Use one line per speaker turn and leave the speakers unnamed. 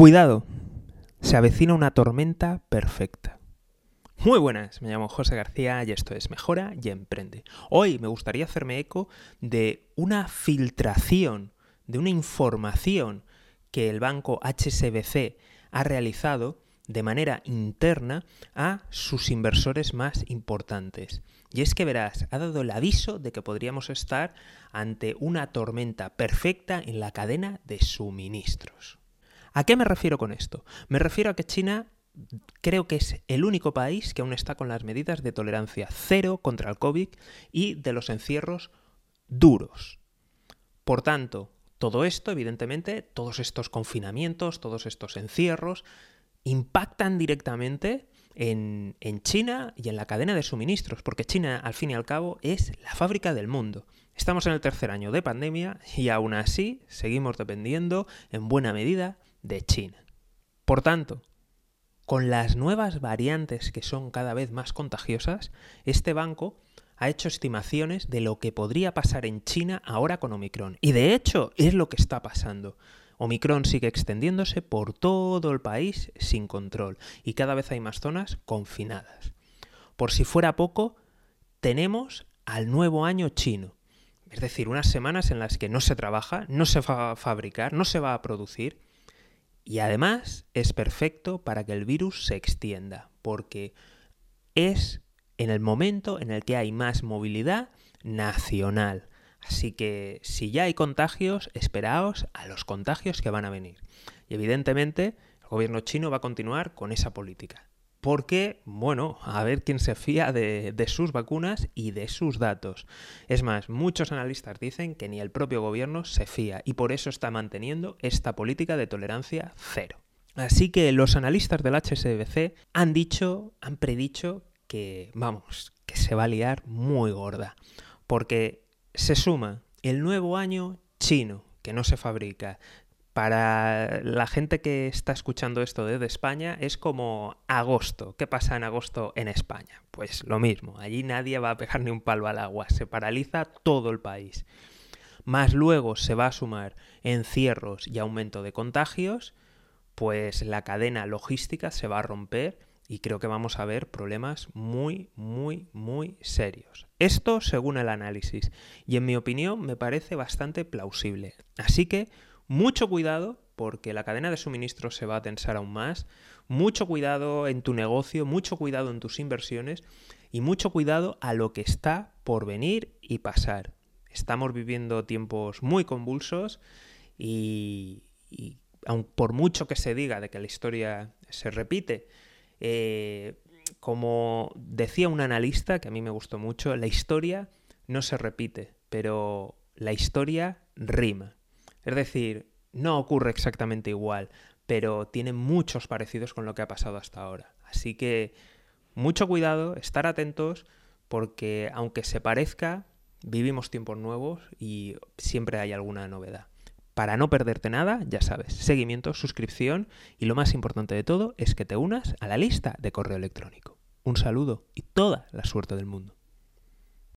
Cuidado, se avecina una tormenta perfecta. Muy buenas, me llamo José García y esto es Mejora y Emprende. Hoy me gustaría hacerme eco de una filtración, de una información que el banco HSBC ha realizado de manera interna a sus inversores más importantes. Y es que verás, ha dado el aviso de que podríamos estar ante una tormenta perfecta en la cadena de suministros. ¿A qué me refiero con esto? Me refiero a que China creo que es el único país que aún está con las medidas de tolerancia cero contra el COVID y de los encierros duros. Por tanto, todo esto, evidentemente, todos estos confinamientos, todos estos encierros, impactan directamente en, China y en la cadena de suministros, porque China, al fin y al cabo, es la fábrica del mundo. Estamos en el tercer año de pandemia y aún así seguimos dependiendo en buena medida de China. Por tanto, con las nuevas variantes que son cada vez más contagiosas, este banco ha hecho estimaciones de lo que podría pasar en China ahora con Omicron. Y de hecho es lo que está pasando. Omicron sigue extendiéndose por todo el país sin control y cada vez hay más zonas confinadas. Por si fuera poco, tenemos al nuevo año chino. Es decir, unas semanas en las que no se trabaja, no se va a fabricar, no se va a producir y además es perfecto para que el virus se extienda, porque es en el momento en el que hay más movilidad nacional. Así que si ya hay contagios, esperaos a los contagios que van a venir. Y evidentemente el gobierno chino va a continuar con esa política. Porque, bueno, a ver quién se fía de, sus vacunas y de sus datos. Es más, muchos analistas dicen que ni el propio gobierno se fía y por eso está manteniendo esta política de tolerancia cero. Así que los analistas del HSBC han dicho, han predicho que, vamos, que se va a liar muy gorda. Porque se suma el nuevo año chino, que no se fabrica, para la gente que está escuchando esto desde España es como agosto. ¿Qué pasa en agosto en España? Pues lo mismo, allí nadie va a pegar ni un palo al agua, se paraliza todo el país. Más luego se va a sumar encierros y aumento de contagios, pues la cadena logística se va a romper y creo que vamos a ver problemas muy, muy, muy serios. Esto según el análisis y en mi opinión me parece bastante plausible. Así que mucho cuidado porque la cadena de suministro se va a tensar aún más. Mucho cuidado en tu negocio, mucho cuidado en tus inversiones y mucho cuidado a lo que está por venir y pasar. Estamos viviendo tiempos muy convulsos y, aun por mucho que se diga de que la historia se repite, eh, como decía un analista que a mí me gustó mucho, la historia no se repite, pero la historia rima. Es decir, no ocurre exactamente igual, pero tiene muchos parecidos con lo que ha pasado hasta ahora. Así que mucho cuidado, estar atentos, porque aunque se parezca, vivimos tiempos nuevos y siempre hay alguna novedad. Para no perderte nada, ya sabes, seguimiento, suscripción y lo más importante de todo es que te unas a la lista de correo electrónico. Un saludo y toda la suerte del mundo.